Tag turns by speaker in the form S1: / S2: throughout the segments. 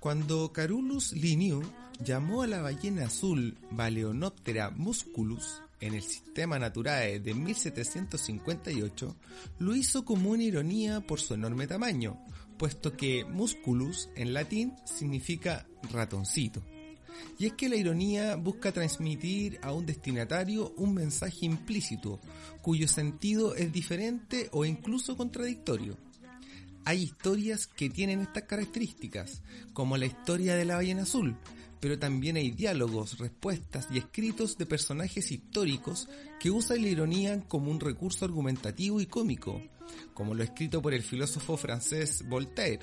S1: Cuando Carolus Linnaeus llamó a la ballena azul Baleonoptera musculus en el Sistema Naturae de 1758, lo hizo como una ironía por su enorme tamaño, puesto que musculus en latín significa ratoncito. Y es que la ironía busca transmitir a un destinatario un mensaje implícito, cuyo sentido es diferente o incluso contradictorio. Hay historias que tienen estas características, como la historia de la ballena azul, pero también hay diálogos, respuestas y escritos de personajes históricos que usan la ironía como un recurso argumentativo y cómico, como lo escrito por el filósofo francés Voltaire,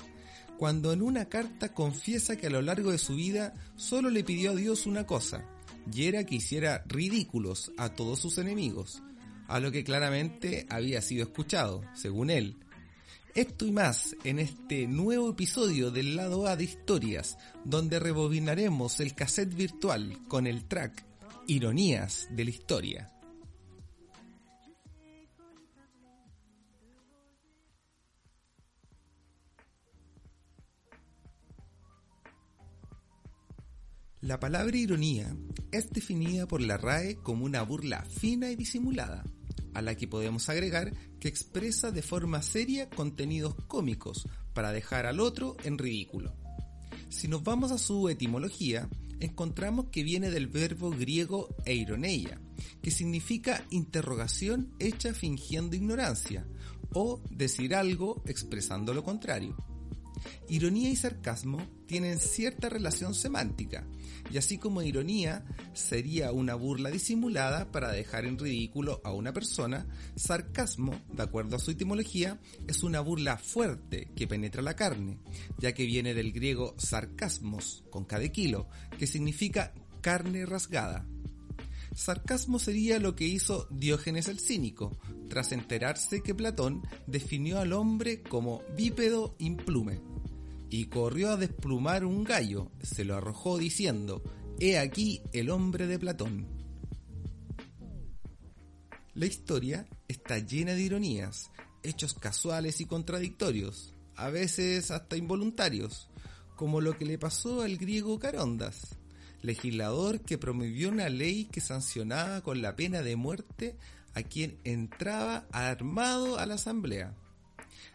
S1: cuando en una carta confiesa que a lo largo de su vida solo le pidió a Dios una cosa, y era que hiciera ridículos a todos sus enemigos, a lo que claramente había sido escuchado, según él, esto y más en este nuevo episodio del lado A de historias, donde rebobinaremos el cassette virtual con el track Ironías de la Historia. La palabra ironía es definida por la RAE como una burla fina y disimulada, a la que podemos agregar que expresa de forma seria contenidos cómicos para dejar al otro en ridículo. Si nos vamos a su etimología, encontramos que viene del verbo griego eironeia, que significa interrogación hecha fingiendo ignorancia, o decir algo expresando lo contrario. Ironía y sarcasmo tienen cierta relación semántica, y así como ironía sería una burla disimulada para dejar en ridículo a una persona, sarcasmo, de acuerdo a su etimología, es una burla fuerte que penetra la carne, ya que viene del griego sarcasmos, con cada kilo, que significa carne rasgada. Sarcasmo sería lo que hizo Diógenes el Cínico, tras enterarse que Platón definió al hombre como bípedo implume y corrió a desplumar un gallo, se lo arrojó diciendo, He aquí el hombre de Platón. La historia está llena de ironías, hechos casuales y contradictorios, a veces hasta involuntarios, como lo que le pasó al griego Carondas, legislador que promovió una ley que sancionaba con la pena de muerte a quien entraba armado a la asamblea.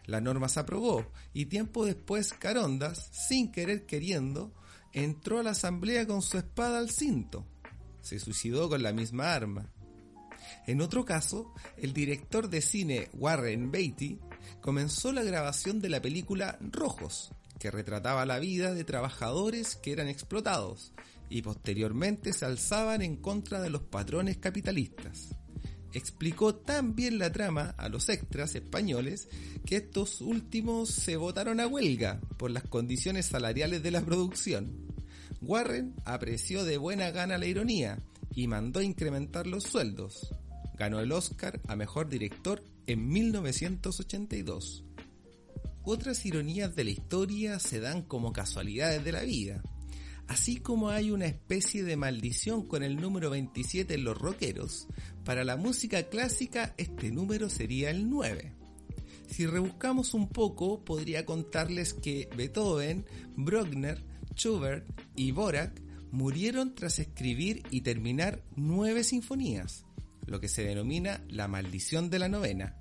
S1: La norma se aprobó y tiempo después Carondas, sin querer queriendo, entró a la asamblea con su espada al cinto. Se suicidó con la misma arma. En otro caso, el director de cine Warren Beatty comenzó la grabación de la película Rojos, que retrataba la vida de trabajadores que eran explotados y posteriormente se alzaban en contra de los patrones capitalistas explicó tan bien la trama a los extras españoles que estos últimos se votaron a huelga por las condiciones salariales de la producción. Warren apreció de buena gana la ironía y mandó incrementar los sueldos. Ganó el Oscar a Mejor Director en 1982. Otras ironías de la historia se dan como casualidades de la vida. Así como hay una especie de maldición con el número 27 en los rockeros, para la música clásica este número sería el 9. Si rebuscamos un poco, podría contarles que Beethoven, Bruckner, Schubert y Borak murieron tras escribir y terminar nueve sinfonías, lo que se denomina la maldición de la novena.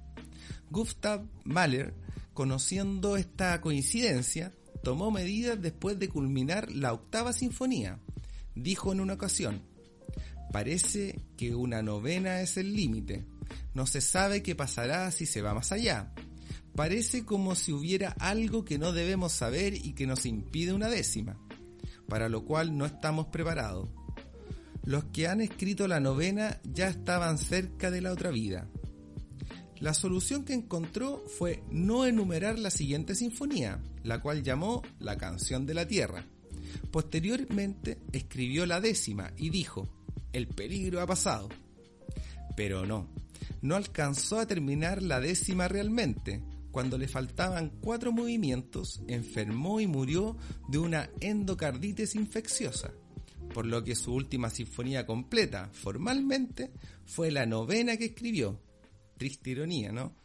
S1: Gustav Mahler, conociendo esta coincidencia, tomó medidas después de culminar la octava sinfonía. Dijo en una ocasión, parece que una novena es el límite. No se sabe qué pasará si se va más allá. Parece como si hubiera algo que no debemos saber y que nos impide una décima, para lo cual no estamos preparados. Los que han escrito la novena ya estaban cerca de la otra vida. La solución que encontró fue no enumerar la siguiente sinfonía, la cual llamó La canción de la Tierra. Posteriormente escribió la décima y dijo, el peligro ha pasado. Pero no, no alcanzó a terminar la décima realmente. Cuando le faltaban cuatro movimientos, enfermó y murió de una endocarditis infecciosa, por lo que su última sinfonía completa, formalmente, fue la novena que escribió, triste ironía, ¿no?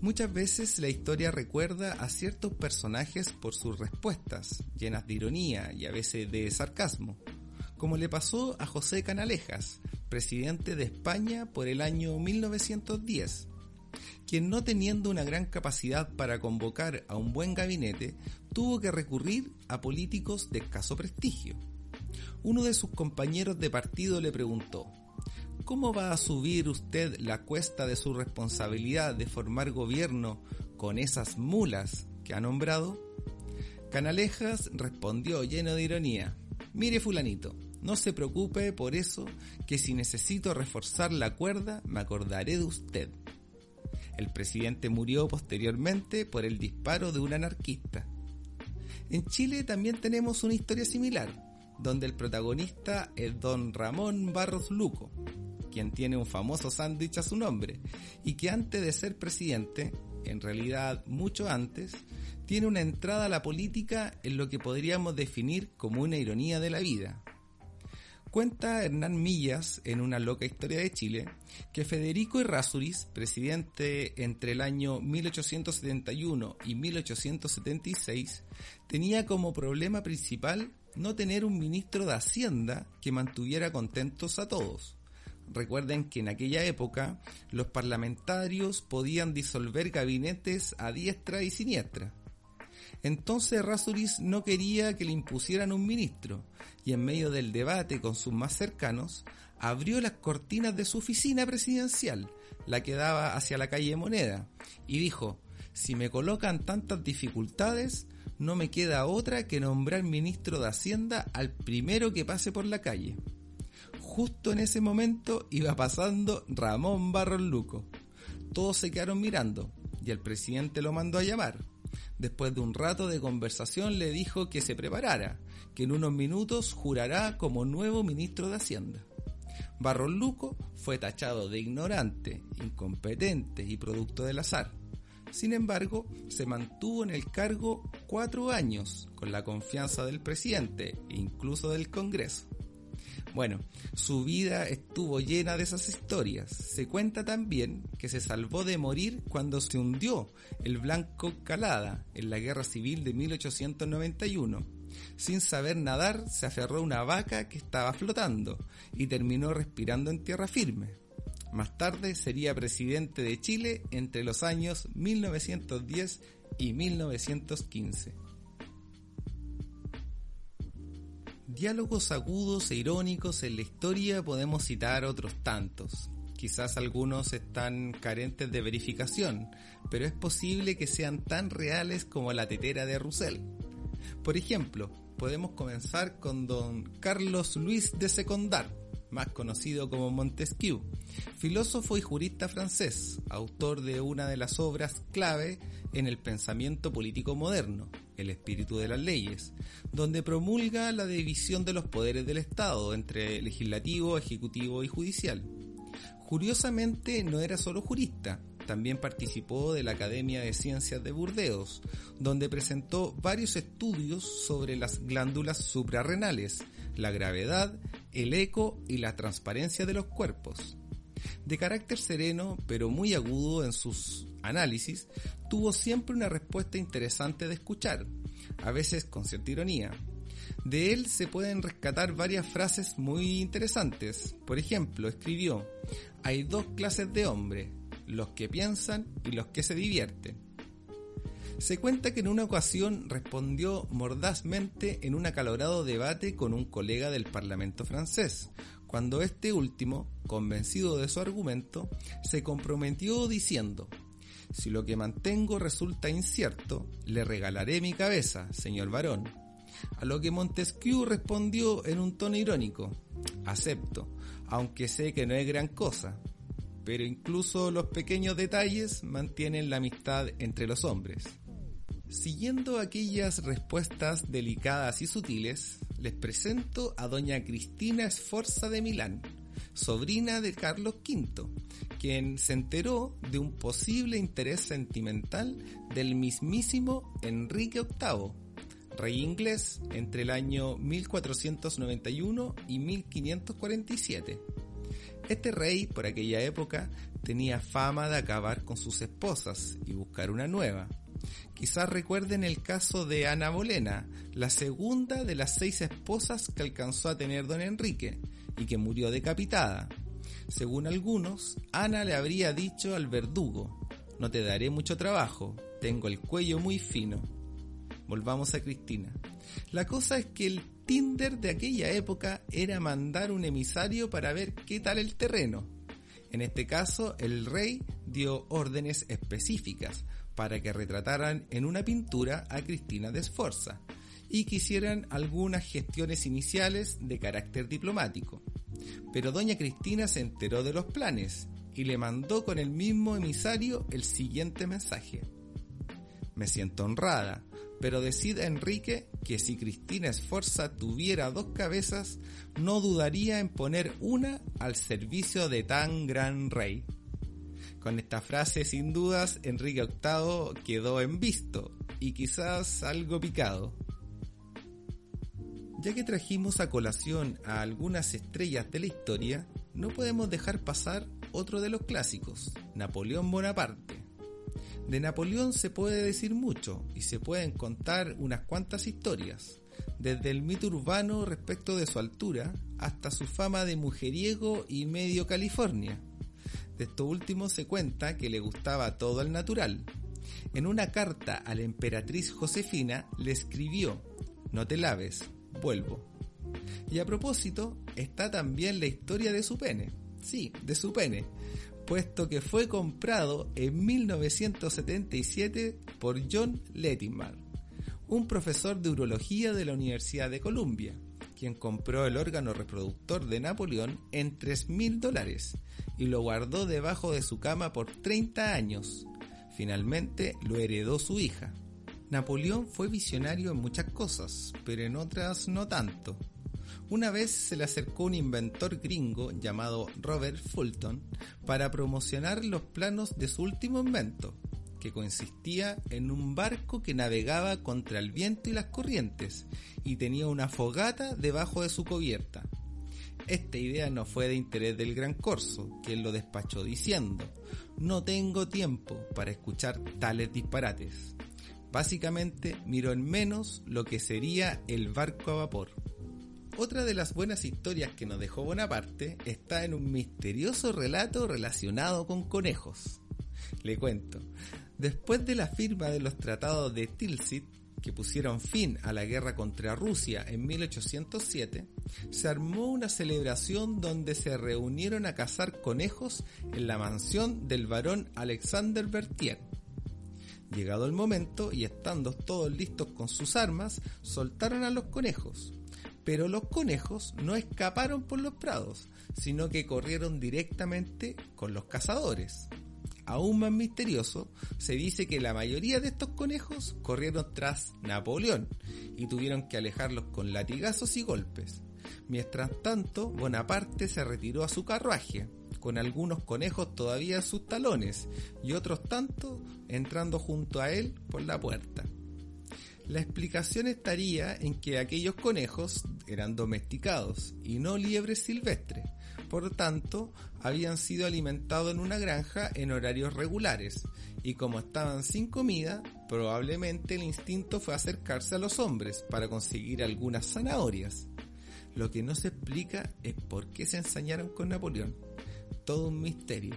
S1: Muchas veces la historia recuerda a ciertos personajes por sus respuestas, llenas de ironía y a veces de sarcasmo como le pasó a José Canalejas, presidente de España por el año 1910, quien no teniendo una gran capacidad para convocar a un buen gabinete, tuvo que recurrir a políticos de escaso prestigio. Uno de sus compañeros de partido le preguntó, ¿Cómo va a subir usted la cuesta de su responsabilidad de formar gobierno con esas mulas que ha nombrado? Canalejas respondió lleno de ironía, mire fulanito, no se preocupe por eso, que si necesito reforzar la cuerda me acordaré de usted. El presidente murió posteriormente por el disparo de un anarquista. En Chile también tenemos una historia similar, donde el protagonista es don Ramón Barros Luco, quien tiene un famoso sándwich a su nombre, y que antes de ser presidente, en realidad mucho antes, tiene una entrada a la política en lo que podríamos definir como una ironía de la vida. Cuenta Hernán Millas en una loca historia de Chile que Federico Errázuriz, presidente entre el año 1871 y 1876, tenía como problema principal no tener un ministro de Hacienda que mantuviera contentos a todos. Recuerden que en aquella época los parlamentarios podían disolver gabinetes a diestra y siniestra. Entonces Rasuris no quería que le impusieran un ministro y en medio del debate con sus más cercanos abrió las cortinas de su oficina presidencial, la que daba hacia la calle Moneda, y dijo, si me colocan tantas dificultades, no me queda otra que nombrar ministro de Hacienda al primero que pase por la calle justo en ese momento iba pasando Ramón Barros Luco. Todos se quedaron mirando y el presidente lo mandó a llamar. Después de un rato de conversación le dijo que se preparara, que en unos minutos jurará como nuevo ministro de Hacienda. Barros Luco fue tachado de ignorante, incompetente y producto del azar. Sin embargo, se mantuvo en el cargo cuatro años, con la confianza del presidente e incluso del Congreso. Bueno, su vida estuvo llena de esas historias. Se cuenta también que se salvó de morir cuando se hundió el Blanco Calada en la Guerra Civil de 1891. Sin saber nadar, se aferró a una vaca que estaba flotando y terminó respirando en tierra firme. Más tarde sería presidente de Chile entre los años 1910 y 1915. Diálogos agudos e irónicos en la historia podemos citar otros tantos. Quizás algunos están carentes de verificación, pero es posible que sean tan reales como la tetera de Roussel. Por ejemplo, podemos comenzar con don Carlos Luis de Secondar, más conocido como Montesquieu, filósofo y jurista francés, autor de una de las obras clave en el pensamiento político moderno, El espíritu de las leyes, donde promulga la división de los poderes del Estado entre legislativo, ejecutivo y judicial. Curiosamente no era solo jurista, también participó de la Academia de Ciencias de Burdeos, donde presentó varios estudios sobre las glándulas suprarrenales, la gravedad, el eco y la transparencia de los cuerpos. De carácter sereno, pero muy agudo en sus análisis, tuvo siempre una respuesta interesante de escuchar, a veces con cierta ironía. De él se pueden rescatar varias frases muy interesantes. Por ejemplo, escribió, hay dos clases de hombre, los que piensan y los que se divierten. Se cuenta que en una ocasión respondió mordazmente en un acalorado debate con un colega del Parlamento francés, cuando este último, convencido de su argumento, se comprometió diciendo, si lo que mantengo resulta incierto, le regalaré mi cabeza, señor varón. A lo que Montesquieu respondió en un tono irónico, acepto, aunque sé que no es gran cosa, pero incluso los pequeños detalles mantienen la amistad entre los hombres. Siguiendo aquellas respuestas delicadas y sutiles, les presento a doña Cristina Esforza de Milán, sobrina de Carlos V, quien se enteró de un posible interés sentimental del mismísimo Enrique VIII, rey inglés entre el año 1491 y 1547. Este rey, por aquella época, tenía fama de acabar con sus esposas y buscar una nueva. Quizás recuerden el caso de Ana Bolena, la segunda de las seis esposas que alcanzó a tener don Enrique y que murió decapitada. Según algunos, Ana le habría dicho al verdugo, no te daré mucho trabajo, tengo el cuello muy fino. Volvamos a Cristina. La cosa es que el Tinder de aquella época era mandar un emisario para ver qué tal el terreno. En este caso, el rey dio órdenes específicas para que retrataran en una pintura a Cristina de Sforza y que hicieran algunas gestiones iniciales de carácter diplomático. Pero doña Cristina se enteró de los planes y le mandó con el mismo emisario el siguiente mensaje. Me siento honrada, pero decida Enrique que si Cristina Esforza tuviera dos cabezas, no dudaría en poner una al servicio de tan gran rey. Con esta frase, sin dudas, Enrique VIII quedó en visto y quizás algo picado. Ya que trajimos a colación a algunas estrellas de la historia, no podemos dejar pasar otro de los clásicos, Napoleón Bonaparte. De Napoleón se puede decir mucho y se pueden contar unas cuantas historias, desde el mito urbano respecto de su altura hasta su fama de mujeriego y medio California. De esto último se cuenta que le gustaba todo el natural. En una carta a la emperatriz Josefina le escribió, no te laves, vuelvo. Y a propósito, está también la historia de su pene. Sí, de su pene, puesto que fue comprado en 1977 por John Lettimer, un profesor de urología de la Universidad de Columbia, quien compró el órgano reproductor de Napoleón en 3 mil dólares y lo guardó debajo de su cama por 30 años. Finalmente lo heredó su hija. Napoleón fue visionario en muchas cosas, pero en otras no tanto. Una vez se le acercó un inventor gringo llamado Robert Fulton para promocionar los planos de su último invento, que consistía en un barco que navegaba contra el viento y las corrientes y tenía una fogata debajo de su cubierta. Esta idea no fue de interés del gran corso, quien lo despachó diciendo, no tengo tiempo para escuchar tales disparates. Básicamente miró en menos lo que sería el barco a vapor. Otra de las buenas historias que nos dejó Bonaparte está en un misterioso relato relacionado con conejos. Le cuento, después de la firma de los tratados de Tilsit, que pusieron fin a la guerra contra Rusia en 1807, se armó una celebración donde se reunieron a cazar conejos en la mansión del barón Alexander Berthier. Llegado el momento y estando todos listos con sus armas, soltaron a los conejos. Pero los conejos no escaparon por los prados, sino que corrieron directamente con los cazadores. Aún más misterioso, se dice que la mayoría de estos conejos corrieron tras Napoleón y tuvieron que alejarlos con latigazos y golpes. Mientras tanto, Bonaparte se retiró a su carruaje, con algunos conejos todavía en sus talones y otros tantos entrando junto a él por la puerta. La explicación estaría en que aquellos conejos eran domesticados y no liebres silvestres, por tanto habían sido alimentados en una granja en horarios regulares y como estaban sin comida, probablemente el instinto fue acercarse a los hombres para conseguir algunas zanahorias. Lo que no se explica es por qué se ensañaron con Napoleón. Todo un misterio.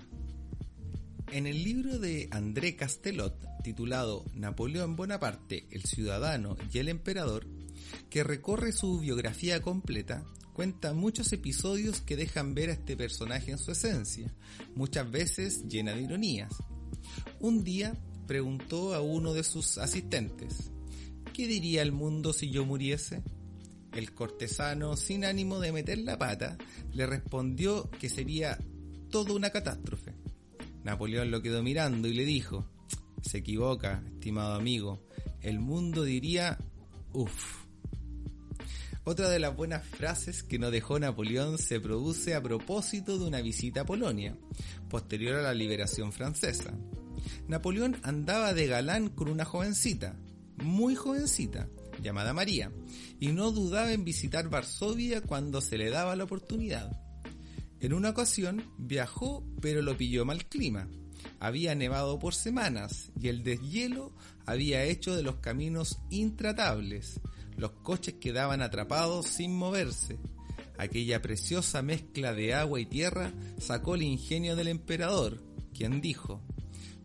S1: En el libro de André Castelot, titulado Napoleón Bonaparte, el ciudadano y el emperador, que recorre su biografía completa, cuenta muchos episodios que dejan ver a este personaje en su esencia, muchas veces llena de ironías. Un día preguntó a uno de sus asistentes, ¿qué diría el mundo si yo muriese? El cortesano, sin ánimo de meter la pata, le respondió que sería toda una catástrofe Napoleón lo quedó mirando y le dijo, se equivoca, estimado amigo, el mundo diría, uff. Otra de las buenas frases que nos dejó Napoleón se produce a propósito de una visita a Polonia, posterior a la liberación francesa. Napoleón andaba de galán con una jovencita, muy jovencita, llamada María, y no dudaba en visitar Varsovia cuando se le daba la oportunidad. En una ocasión viajó pero lo pilló mal clima. Había nevado por semanas y el deshielo había hecho de los caminos intratables. Los coches quedaban atrapados sin moverse. Aquella preciosa mezcla de agua y tierra sacó el ingenio del emperador, quien dijo,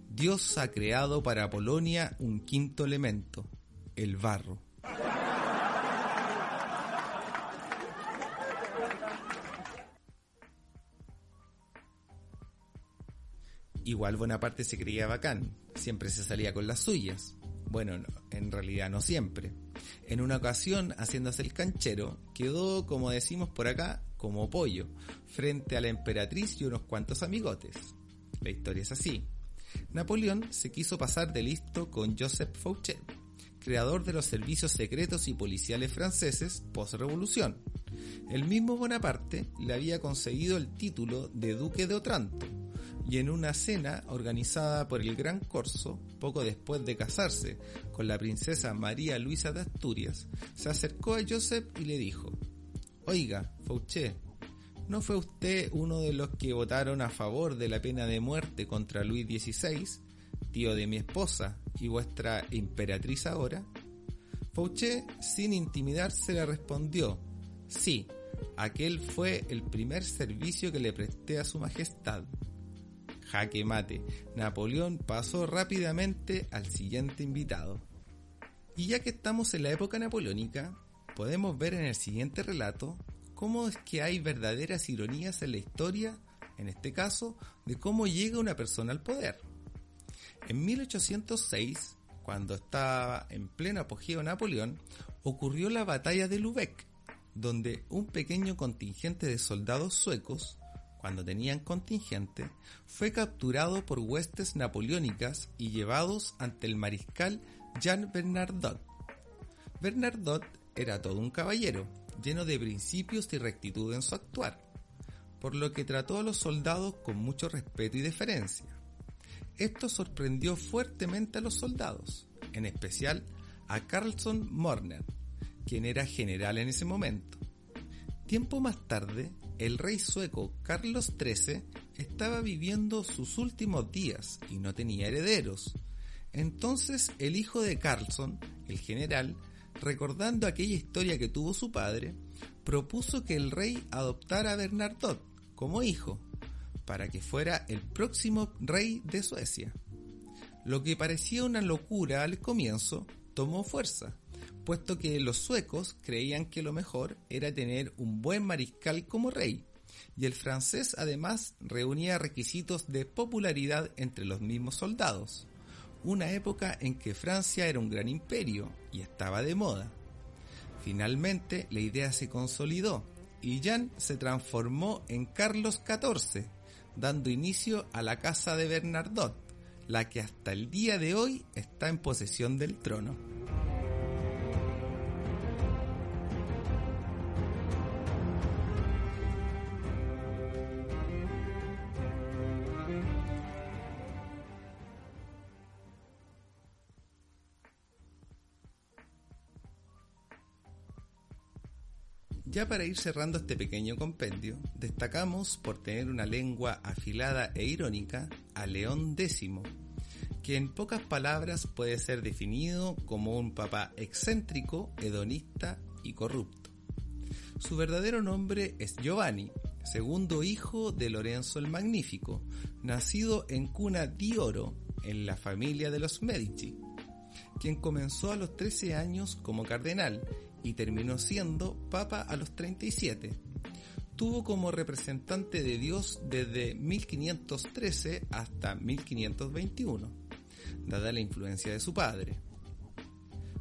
S1: Dios ha creado para Polonia un quinto elemento, el barro. Igual Bonaparte se creía bacán, siempre se salía con las suyas. Bueno, en realidad no siempre. En una ocasión, haciéndose el canchero, quedó, como decimos por acá, como pollo, frente a la emperatriz y unos cuantos amigotes. La historia es así. Napoleón se quiso pasar de listo con Joseph Fouché, creador de los servicios secretos y policiales franceses post-revolución. El mismo Bonaparte le había conseguido el título de Duque de Otranto, y en una cena organizada por el Gran Corso, poco después de casarse con la princesa María Luisa de Asturias, se acercó a Joseph y le dijo, Oiga, Fouché, ¿no fue usted uno de los que votaron a favor de la pena de muerte contra Luis XVI, tío de mi esposa y vuestra emperatriz ahora? Fouché, sin intimidarse, le respondió, sí, aquel fue el primer servicio que le presté a su majestad jaque mate, Napoleón pasó rápidamente al siguiente invitado. Y ya que estamos en la época napoleónica, podemos ver en el siguiente relato cómo es que hay verdaderas ironías en la historia, en este caso, de cómo llega una persona al poder. En 1806, cuando estaba en pleno apogeo Napoleón, ocurrió la batalla de Lubeck, donde un pequeño contingente de soldados suecos cuando tenían contingente, fue capturado por huestes napoleónicas y llevados ante el mariscal Jean Bernardot. Bernardot era todo un caballero, lleno de principios y rectitud en su actuar, por lo que trató a los soldados con mucho respeto y deferencia. Esto sorprendió fuertemente a los soldados, en especial a Carlson Morner, quien era general en ese momento. Tiempo más tarde, el rey sueco Carlos XIII estaba viviendo sus últimos días y no tenía herederos. Entonces el hijo de Carlson, el general, recordando aquella historia que tuvo su padre, propuso que el rey adoptara a Bernardot como hijo, para que fuera el próximo rey de Suecia. Lo que parecía una locura al comienzo tomó fuerza puesto que los suecos creían que lo mejor era tener un buen mariscal como rey, y el francés además reunía requisitos de popularidad entre los mismos soldados, una época en que Francia era un gran imperio y estaba de moda. Finalmente la idea se consolidó y Jean se transformó en Carlos XIV, dando inicio a la casa de Bernardot, la que hasta el día de hoy está en posesión del trono. Ya para ir cerrando este pequeño compendio, destacamos por tener una lengua afilada e irónica a León X, que en pocas palabras puede ser definido como un papá excéntrico, hedonista y corrupto. Su verdadero nombre es Giovanni, segundo hijo de Lorenzo el Magnífico, nacido en cuna di oro en la familia de los Medici, quien comenzó a los 13 años como cardenal y terminó siendo papa a los 37. Tuvo como representante de Dios desde 1513 hasta 1521, dada la influencia de su padre.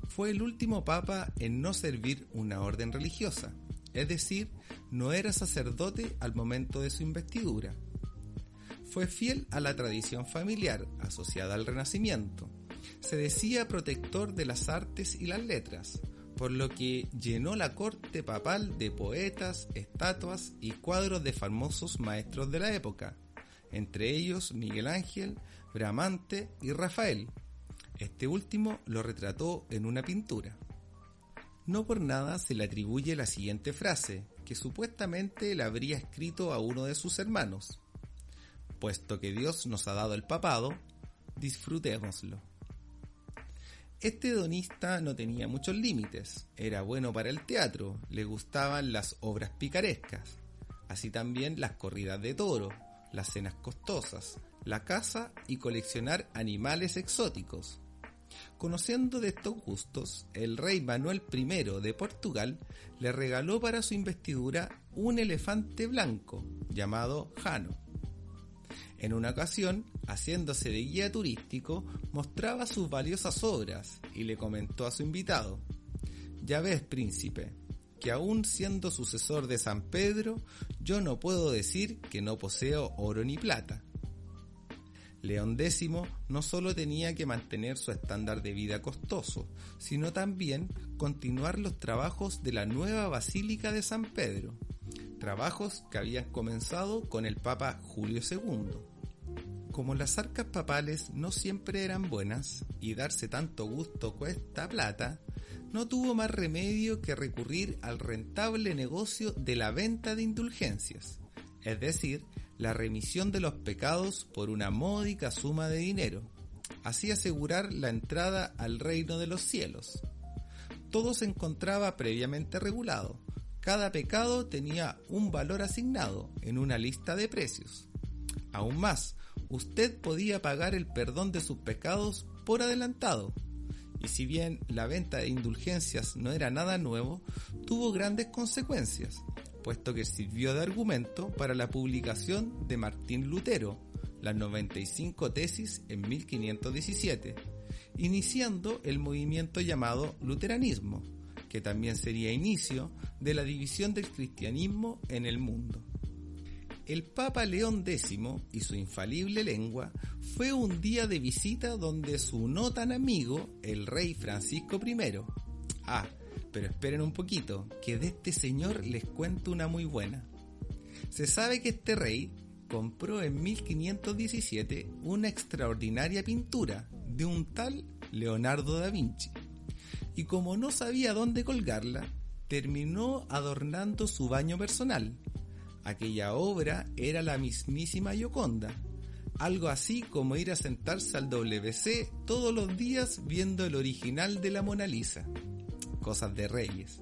S1: Fue el último papa en no servir una orden religiosa, es decir, no era sacerdote al momento de su investidura. Fue fiel a la tradición familiar asociada al Renacimiento. Se decía protector de las artes y las letras, por lo que llenó la corte papal de poetas, estatuas y cuadros de famosos maestros de la época, entre ellos Miguel Ángel, Bramante y Rafael. Este último lo retrató en una pintura. No por nada se le atribuye la siguiente frase, que supuestamente la habría escrito a uno de sus hermanos. Puesto que Dios nos ha dado el papado, disfrutémoslo. Este donista no tenía muchos límites, era bueno para el teatro, le gustaban las obras picarescas, así también las corridas de toro, las cenas costosas, la caza y coleccionar animales exóticos. Conociendo de estos gustos, el rey Manuel I de Portugal le regaló para su investidura un elefante blanco llamado Jano. En una ocasión, haciéndose de guía turístico, mostraba sus valiosas obras y le comentó a su invitado, Ya ves, príncipe, que aún siendo sucesor de San Pedro, yo no puedo decir que no poseo oro ni plata. León X no solo tenía que mantener su estándar de vida costoso, sino también continuar los trabajos de la nueva Basílica de San Pedro, trabajos que habían comenzado con el Papa Julio II. Como las arcas papales no siempre eran buenas y darse tanto gusto cuesta plata, no tuvo más remedio que recurrir al rentable negocio de la venta de indulgencias, es decir, la remisión de los pecados por una módica suma de dinero, así asegurar la entrada al reino de los cielos. Todo se encontraba previamente regulado, cada pecado tenía un valor asignado en una lista de precios. Aún más, usted podía pagar el perdón de sus pecados por adelantado. Y si bien la venta de indulgencias no era nada nuevo, tuvo grandes consecuencias, puesto que sirvió de argumento para la publicación de Martín Lutero, las 95 tesis en 1517, iniciando el movimiento llamado luteranismo, que también sería inicio de la división del cristianismo en el mundo. El Papa León X y su infalible lengua fue un día de visita donde su no tan amigo, el rey Francisco I, ah, pero esperen un poquito, que de este señor les cuento una muy buena. Se sabe que este rey compró en 1517 una extraordinaria pintura de un tal Leonardo da Vinci. Y como no sabía dónde colgarla, terminó adornando su baño personal. Aquella obra era la mismísima Gioconda, algo así como ir a sentarse al WC todos los días viendo el original de la Mona Lisa cosas de reyes.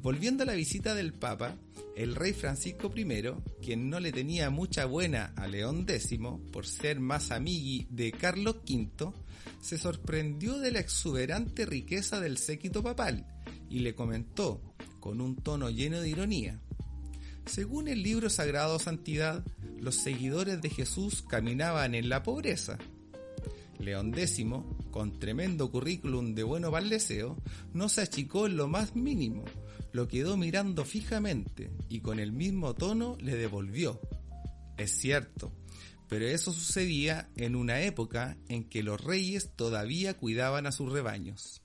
S1: Volviendo a la visita del Papa, el rey Francisco I, quien no le tenía mucha buena a León X por ser más amigui de Carlos V, se sorprendió de la exuberante riqueza del séquito papal y le comentó, con un tono lleno de ironía, según el libro sagrado Santidad, los seguidores de Jesús caminaban en la pobreza, León X, con tremendo currículum de bueno deseo, no se achicó en lo más mínimo, lo quedó mirando fijamente y con el mismo tono le devolvió. Es cierto, pero eso sucedía en una época en que los reyes todavía cuidaban a sus rebaños.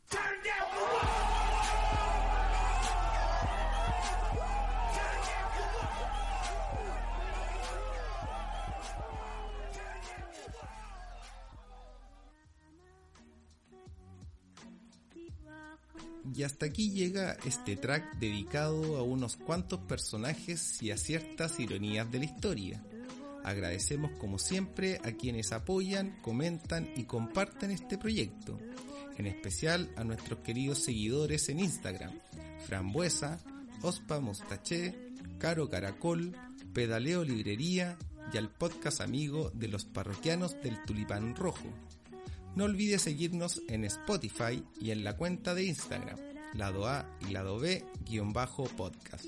S1: Y hasta aquí llega este track dedicado a unos cuantos personajes y a ciertas ironías de la historia. Agradecemos como siempre a quienes apoyan, comentan y comparten este proyecto, en especial a nuestros queridos seguidores en Instagram, Frambuesa, Ospa Mostaché, Caro Caracol, Pedaleo Librería y al podcast amigo de los parroquianos del Tulipán Rojo. No olvides seguirnos en Spotify y en la cuenta de Instagram, lado A y lado B, guion bajo podcast.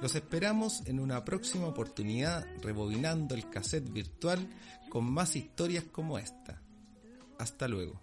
S1: Los esperamos en una próxima oportunidad rebobinando el cassette virtual con más historias como esta. Hasta luego.